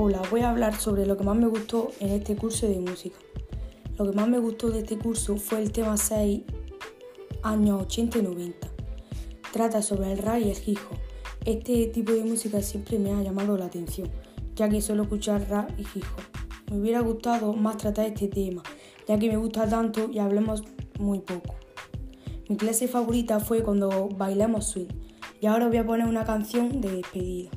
Hola, voy a hablar sobre lo que más me gustó en este curso de música. Lo que más me gustó de este curso fue el tema 6, años 80 y 90. Trata sobre el rap y el hip hop. Este tipo de música siempre me ha llamado la atención, ya que suelo escuchar rap y hip hop. Me hubiera gustado más tratar este tema, ya que me gusta tanto y hablemos muy poco. Mi clase favorita fue cuando bailamos swing y ahora voy a poner una canción de despedida.